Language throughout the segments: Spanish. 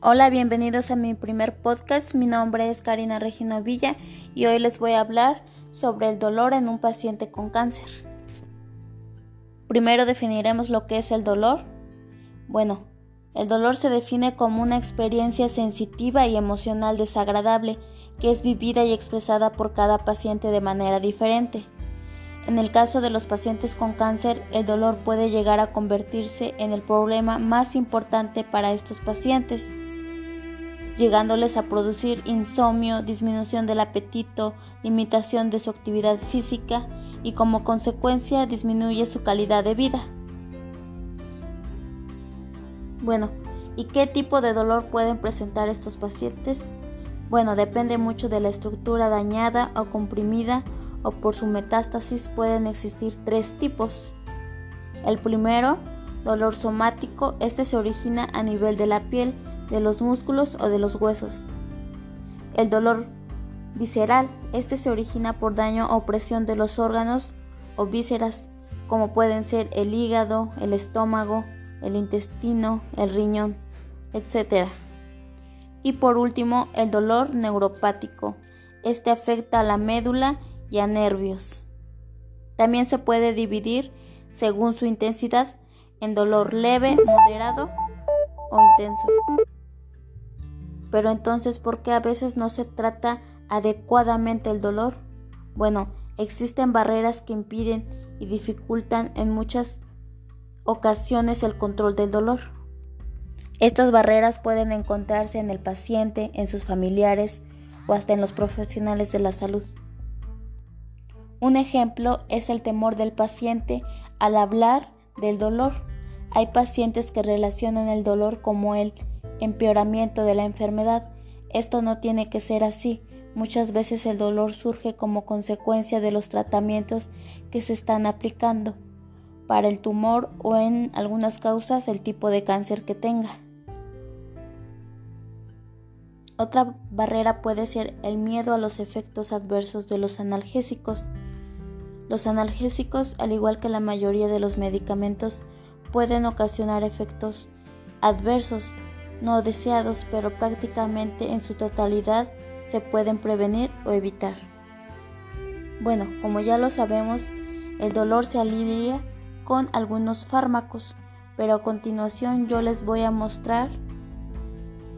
Hola, bienvenidos a mi primer podcast. Mi nombre es Karina Regino Villa y hoy les voy a hablar sobre el dolor en un paciente con cáncer. Primero definiremos lo que es el dolor. Bueno, el dolor se define como una experiencia sensitiva y emocional desagradable que es vivida y expresada por cada paciente de manera diferente. En el caso de los pacientes con cáncer, el dolor puede llegar a convertirse en el problema más importante para estos pacientes llegándoles a producir insomnio, disminución del apetito, limitación de su actividad física y como consecuencia disminuye su calidad de vida. Bueno, ¿y qué tipo de dolor pueden presentar estos pacientes? Bueno, depende mucho de la estructura dañada o comprimida o por su metástasis pueden existir tres tipos. El primero, dolor somático, este se origina a nivel de la piel de los músculos o de los huesos. El dolor visceral, este se origina por daño o presión de los órganos o vísceras, como pueden ser el hígado, el estómago, el intestino, el riñón, etc. Y por último, el dolor neuropático. Este afecta a la médula y a nervios. También se puede dividir, según su intensidad, en dolor leve, moderado o intenso. Pero entonces, ¿por qué a veces no se trata adecuadamente el dolor? Bueno, existen barreras que impiden y dificultan en muchas ocasiones el control del dolor. Estas barreras pueden encontrarse en el paciente, en sus familiares o hasta en los profesionales de la salud. Un ejemplo es el temor del paciente al hablar del dolor. Hay pacientes que relacionan el dolor como el empeoramiento de la enfermedad. Esto no tiene que ser así. Muchas veces el dolor surge como consecuencia de los tratamientos que se están aplicando para el tumor o en algunas causas el tipo de cáncer que tenga. Otra barrera puede ser el miedo a los efectos adversos de los analgésicos. Los analgésicos, al igual que la mayoría de los medicamentos, pueden ocasionar efectos adversos no deseados, pero prácticamente en su totalidad se pueden prevenir o evitar. Bueno, como ya lo sabemos, el dolor se alivia con algunos fármacos, pero a continuación yo les voy a mostrar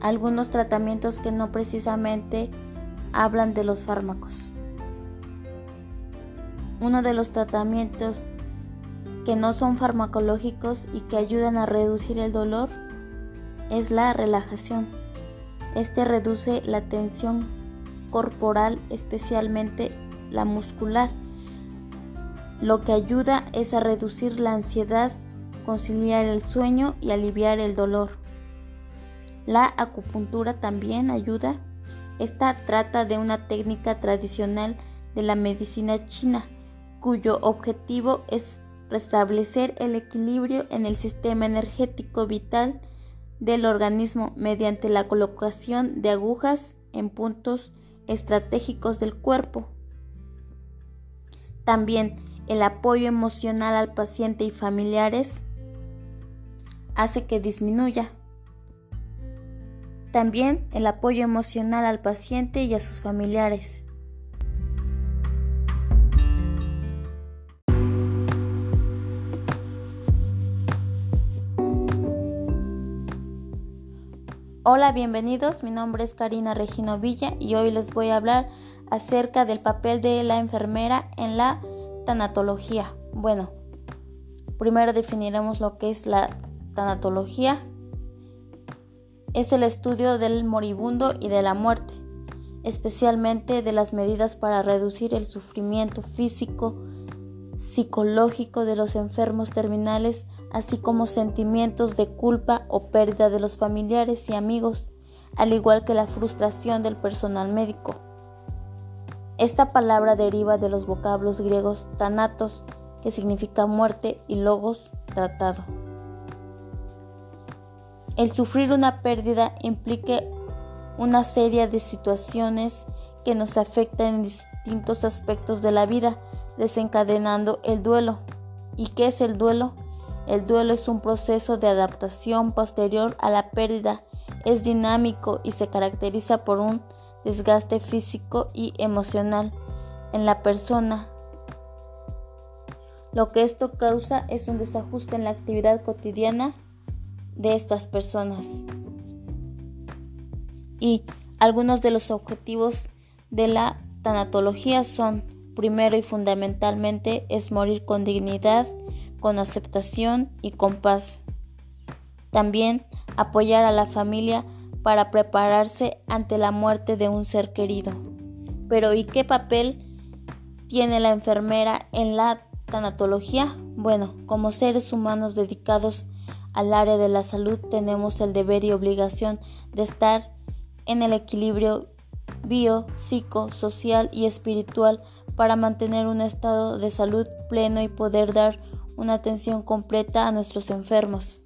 algunos tratamientos que no precisamente hablan de los fármacos. Uno de los tratamientos que no son farmacológicos y que ayudan a reducir el dolor es la relajación. Este reduce la tensión corporal, especialmente la muscular. Lo que ayuda es a reducir la ansiedad, conciliar el sueño y aliviar el dolor. La acupuntura también ayuda. Esta trata de una técnica tradicional de la medicina china, cuyo objetivo es restablecer el equilibrio en el sistema energético vital del organismo mediante la colocación de agujas en puntos estratégicos del cuerpo. También el apoyo emocional al paciente y familiares hace que disminuya. También el apoyo emocional al paciente y a sus familiares Hola, bienvenidos. Mi nombre es Karina Regino Villa y hoy les voy a hablar acerca del papel de la enfermera en la tanatología. Bueno, primero definiremos lo que es la tanatología. Es el estudio del moribundo y de la muerte, especialmente de las medidas para reducir el sufrimiento físico, psicológico de los enfermos terminales así como sentimientos de culpa o pérdida de los familiares y amigos, al igual que la frustración del personal médico. Esta palabra deriva de los vocablos griegos tanatos, que significa muerte, y logos, tratado. El sufrir una pérdida implica una serie de situaciones que nos afectan en distintos aspectos de la vida, desencadenando el duelo. ¿Y qué es el duelo? El duelo es un proceso de adaptación posterior a la pérdida es dinámico y se caracteriza por un desgaste físico y emocional en la persona. Lo que esto causa es un desajuste en la actividad cotidiana de estas personas. Y algunos de los objetivos de la tanatología son, primero y fundamentalmente, es morir con dignidad, con aceptación y con paz. También apoyar a la familia para prepararse ante la muerte de un ser querido. Pero ¿y qué papel tiene la enfermera en la tanatología? Bueno, como seres humanos dedicados al área de la salud tenemos el deber y obligación de estar en el equilibrio bio, psico, social y espiritual para mantener un estado de salud pleno y poder dar una atención completa a nuestros enfermos.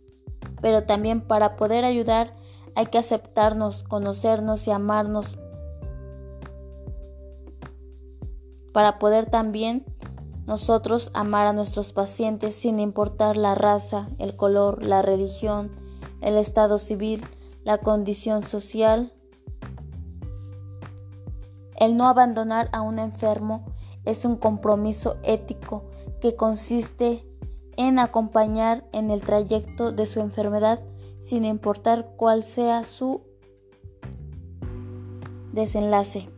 Pero también para poder ayudar hay que aceptarnos, conocernos y amarnos para poder también nosotros amar a nuestros pacientes sin importar la raza, el color, la religión, el estado civil, la condición social. El no abandonar a un enfermo es un compromiso ético que consiste en acompañar en el trayecto de su enfermedad sin importar cuál sea su desenlace.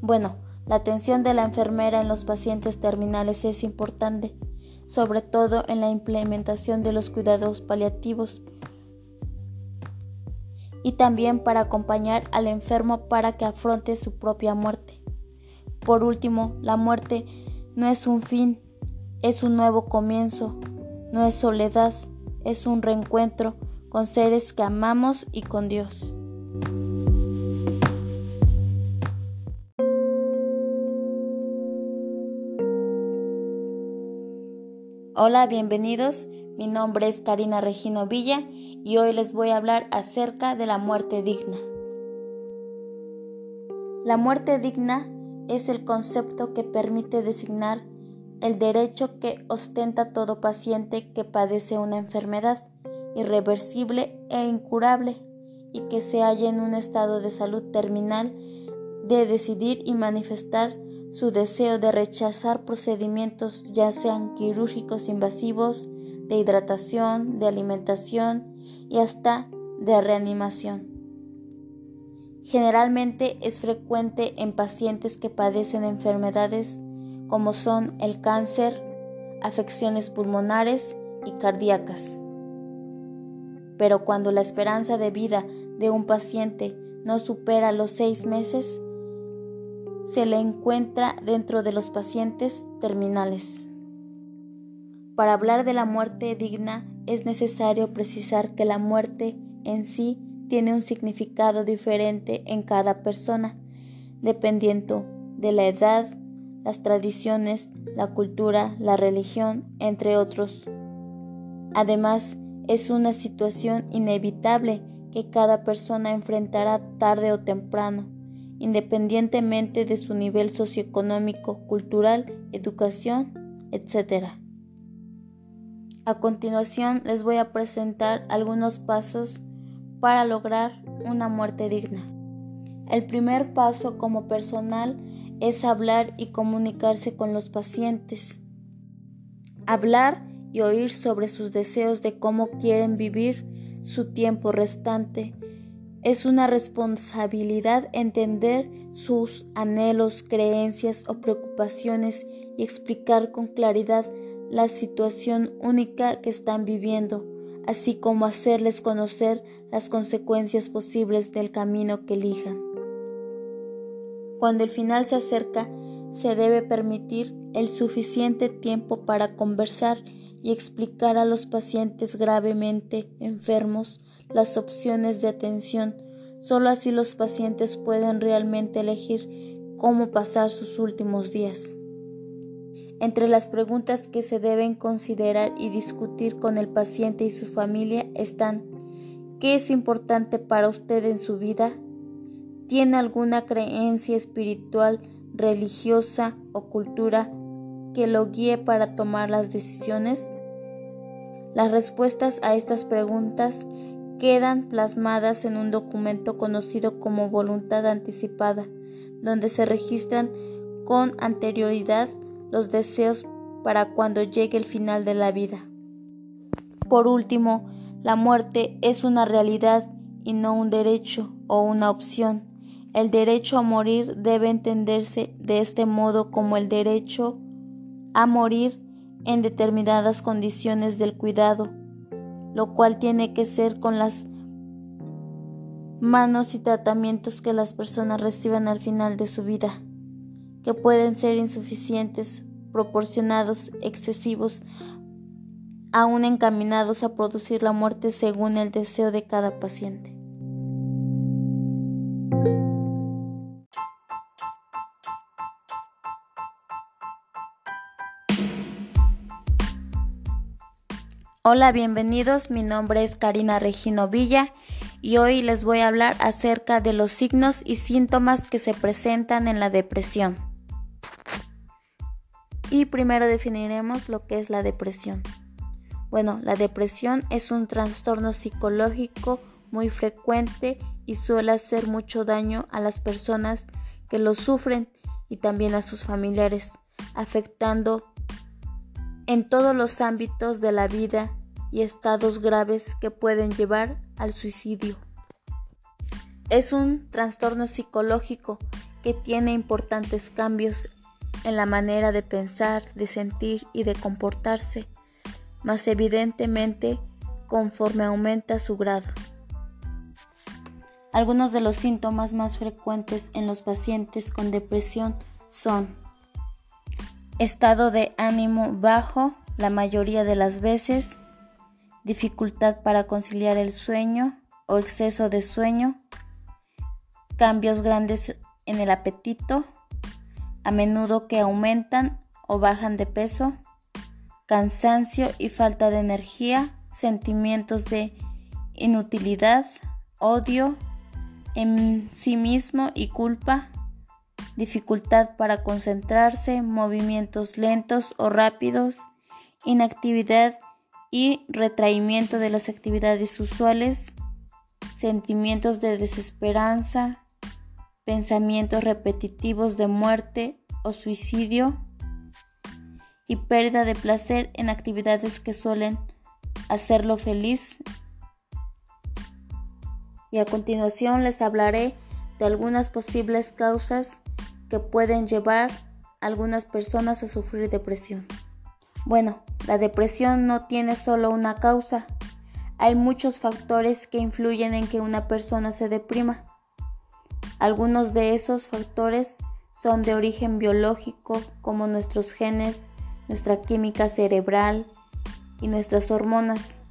Bueno, la atención de la enfermera en los pacientes terminales es importante, sobre todo en la implementación de los cuidados paliativos y también para acompañar al enfermo para que afronte su propia muerte. Por último, la muerte no es un fin, es un nuevo comienzo, no es soledad, es un reencuentro con seres que amamos y con Dios. Hola, bienvenidos. Mi nombre es Karina Regino Villa y hoy les voy a hablar acerca de la muerte digna. La muerte digna es el concepto que permite designar el derecho que ostenta todo paciente que padece una enfermedad irreversible e incurable y que se halla en un estado de salud terminal de decidir y manifestar su deseo de rechazar procedimientos ya sean quirúrgicos invasivos, de hidratación, de alimentación y hasta de reanimación. Generalmente es frecuente en pacientes que padecen enfermedades como son el cáncer, afecciones pulmonares y cardíacas. Pero cuando la esperanza de vida de un paciente no supera los seis meses, se le encuentra dentro de los pacientes terminales. Para hablar de la muerte digna es necesario precisar que la muerte en sí tiene un significado diferente en cada persona, dependiendo de la edad, las tradiciones, la cultura, la religión, entre otros. Además, es una situación inevitable que cada persona enfrentará tarde o temprano independientemente de su nivel socioeconómico, cultural, educación, etc. A continuación les voy a presentar algunos pasos para lograr una muerte digna. El primer paso como personal es hablar y comunicarse con los pacientes. Hablar y oír sobre sus deseos de cómo quieren vivir su tiempo restante es una responsabilidad entender sus anhelos, creencias o preocupaciones y explicar con claridad la situación única que están viviendo, así como hacerles conocer las consecuencias posibles del camino que elijan. Cuando el final se acerca, se debe permitir el suficiente tiempo para conversar y explicar a los pacientes gravemente enfermos las opciones de atención. Solo así los pacientes pueden realmente elegir cómo pasar sus últimos días. Entre las preguntas que se deben considerar y discutir con el paciente y su familia están ¿qué es importante para usted en su vida? ¿Tiene alguna creencia espiritual, religiosa o cultura que lo guíe para tomar las decisiones? Las respuestas a estas preguntas quedan plasmadas en un documento conocido como voluntad anticipada, donde se registran con anterioridad los deseos para cuando llegue el final de la vida. Por último, la muerte es una realidad y no un derecho o una opción. El derecho a morir debe entenderse de este modo como el derecho a morir en determinadas condiciones del cuidado, lo cual tiene que ser con las manos y tratamientos que las personas reciban al final de su vida, que pueden ser insuficientes, proporcionados, excesivos, aún encaminados a producir la muerte según el deseo de cada paciente. Hola, bienvenidos. Mi nombre es Karina Regino Villa y hoy les voy a hablar acerca de los signos y síntomas que se presentan en la depresión. Y primero definiremos lo que es la depresión. Bueno, la depresión es un trastorno psicológico muy frecuente y suele hacer mucho daño a las personas que lo sufren y también a sus familiares, afectando en todos los ámbitos de la vida y estados graves que pueden llevar al suicidio. Es un trastorno psicológico que tiene importantes cambios en la manera de pensar, de sentir y de comportarse, más evidentemente conforme aumenta su grado. Algunos de los síntomas más frecuentes en los pacientes con depresión son estado de ánimo bajo la mayoría de las veces, dificultad para conciliar el sueño o exceso de sueño, cambios grandes en el apetito, a menudo que aumentan o bajan de peso, cansancio y falta de energía, sentimientos de inutilidad, odio en sí mismo y culpa, dificultad para concentrarse, movimientos lentos o rápidos, inactividad y retraimiento de las actividades usuales, sentimientos de desesperanza, pensamientos repetitivos de muerte o suicidio y pérdida de placer en actividades que suelen hacerlo feliz. Y a continuación les hablaré de algunas posibles causas que pueden llevar a algunas personas a sufrir depresión. Bueno, la depresión no tiene solo una causa. Hay muchos factores que influyen en que una persona se deprima. Algunos de esos factores son de origen biológico, como nuestros genes, nuestra química cerebral y nuestras hormonas.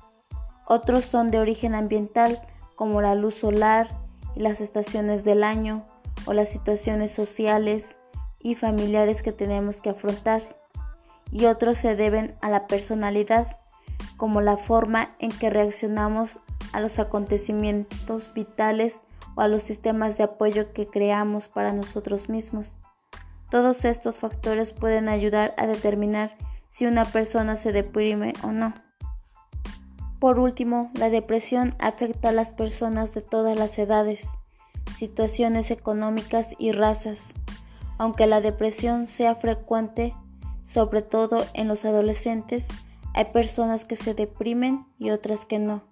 Otros son de origen ambiental, como la luz solar y las estaciones del año, o las situaciones sociales y familiares que tenemos que afrontar y otros se deben a la personalidad, como la forma en que reaccionamos a los acontecimientos vitales o a los sistemas de apoyo que creamos para nosotros mismos. Todos estos factores pueden ayudar a determinar si una persona se deprime o no. Por último, la depresión afecta a las personas de todas las edades, situaciones económicas y razas. Aunque la depresión sea frecuente, sobre todo en los adolescentes, hay personas que se deprimen y otras que no.